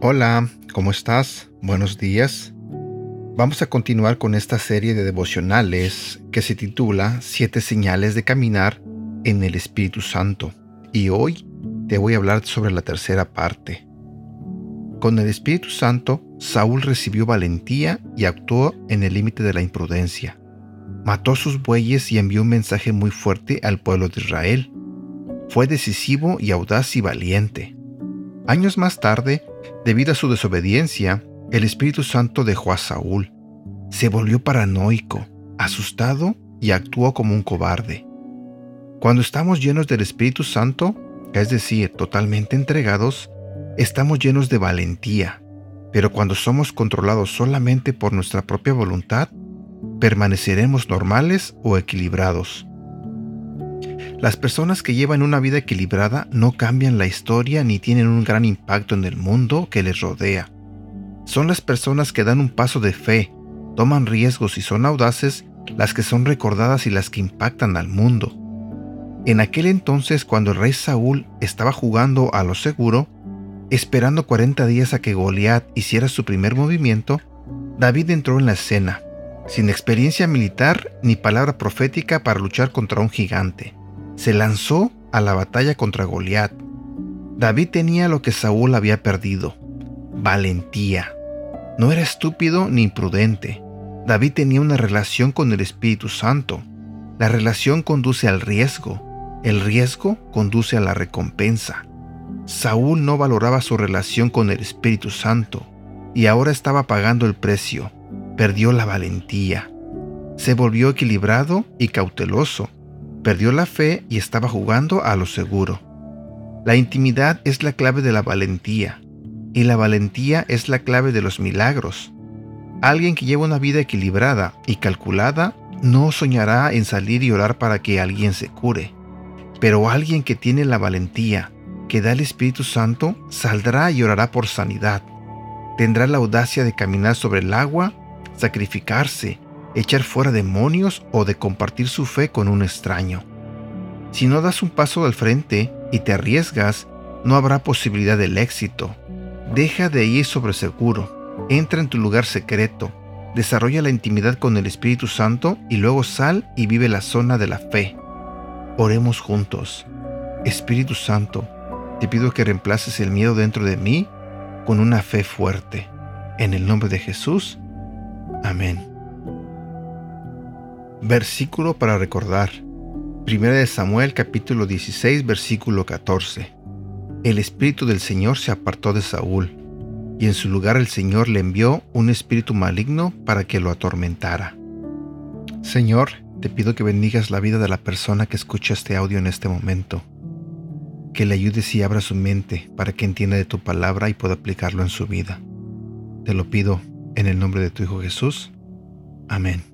Hola, ¿cómo estás? Buenos días. Vamos a continuar con esta serie de devocionales que se titula Siete señales de caminar en el Espíritu Santo. Y hoy te voy a hablar sobre la tercera parte. Con el Espíritu Santo, Saúl recibió valentía y actuó en el límite de la imprudencia. Mató sus bueyes y envió un mensaje muy fuerte al pueblo de Israel. Fue decisivo y audaz y valiente. Años más tarde, debido a su desobediencia, el Espíritu Santo dejó a Saúl. Se volvió paranoico, asustado y actuó como un cobarde. Cuando estamos llenos del Espíritu Santo, es decir, totalmente entregados, estamos llenos de valentía, pero cuando somos controlados solamente por nuestra propia voluntad, permaneceremos normales o equilibrados. Las personas que llevan una vida equilibrada no cambian la historia ni tienen un gran impacto en el mundo que les rodea. Son las personas que dan un paso de fe, toman riesgos y son audaces las que son recordadas y las que impactan al mundo. En aquel entonces, cuando el rey Saúl estaba jugando a lo seguro, esperando 40 días a que Goliat hiciera su primer movimiento, David entró en la escena, sin experiencia militar ni palabra profética para luchar contra un gigante se lanzó a la batalla contra Goliat. David tenía lo que Saúl había perdido, valentía. No era estúpido ni imprudente. David tenía una relación con el Espíritu Santo. La relación conduce al riesgo. El riesgo conduce a la recompensa. Saúl no valoraba su relación con el Espíritu Santo y ahora estaba pagando el precio. Perdió la valentía. Se volvió equilibrado y cauteloso Perdió la fe y estaba jugando a lo seguro. La intimidad es la clave de la valentía, y la valentía es la clave de los milagros. Alguien que lleva una vida equilibrada y calculada no soñará en salir y orar para que alguien se cure. Pero alguien que tiene la valentía, que da el Espíritu Santo, saldrá y orará por sanidad. Tendrá la audacia de caminar sobre el agua, sacrificarse, echar fuera demonios o de compartir su fe con un extraño. Si no das un paso al frente y te arriesgas, no habrá posibilidad del éxito. Deja de ir sobre seguro, entra en tu lugar secreto, desarrolla la intimidad con el Espíritu Santo y luego sal y vive la zona de la fe. Oremos juntos. Espíritu Santo, te pido que reemplaces el miedo dentro de mí con una fe fuerte. En el nombre de Jesús. Amén. Versículo para recordar. 1 Samuel capítulo 16 versículo 14. El espíritu del Señor se apartó de Saúl, y en su lugar el Señor le envió un espíritu maligno para que lo atormentara. Señor, te pido que bendigas la vida de la persona que escucha este audio en este momento, que le ayudes y abra su mente para que entienda de tu palabra y pueda aplicarlo en su vida. Te lo pido en el nombre de tu Hijo Jesús. Amén.